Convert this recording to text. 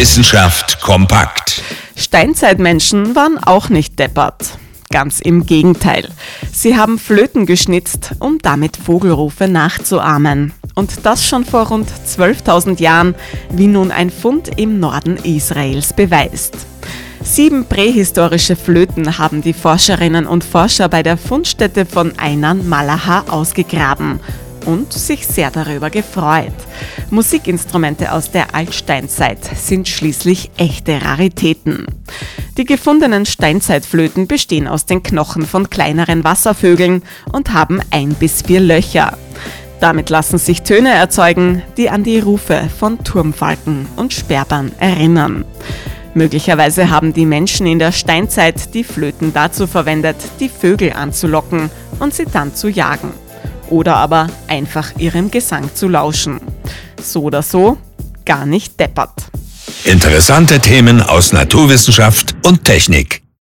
Wissenschaft kompakt. Steinzeitmenschen waren auch nicht deppert. Ganz im Gegenteil. Sie haben Flöten geschnitzt, um damit Vogelrufe nachzuahmen. Und das schon vor rund 12.000 Jahren, wie nun ein Fund im Norden Israels beweist. Sieben prähistorische Flöten haben die Forscherinnen und Forscher bei der Fundstätte von Einan Malaha ausgegraben und sich sehr darüber gefreut. Musikinstrumente aus der Altsteinzeit sind schließlich echte Raritäten. Die gefundenen Steinzeitflöten bestehen aus den Knochen von kleineren Wasservögeln und haben ein bis vier Löcher. Damit lassen sich Töne erzeugen, die an die Rufe von Turmfalken und Sperrbern erinnern. Möglicherweise haben die Menschen in der Steinzeit die Flöten dazu verwendet, die Vögel anzulocken und sie dann zu jagen oder aber einfach ihrem Gesang zu lauschen. So oder so, gar nicht deppert. Interessante Themen aus Naturwissenschaft und Technik.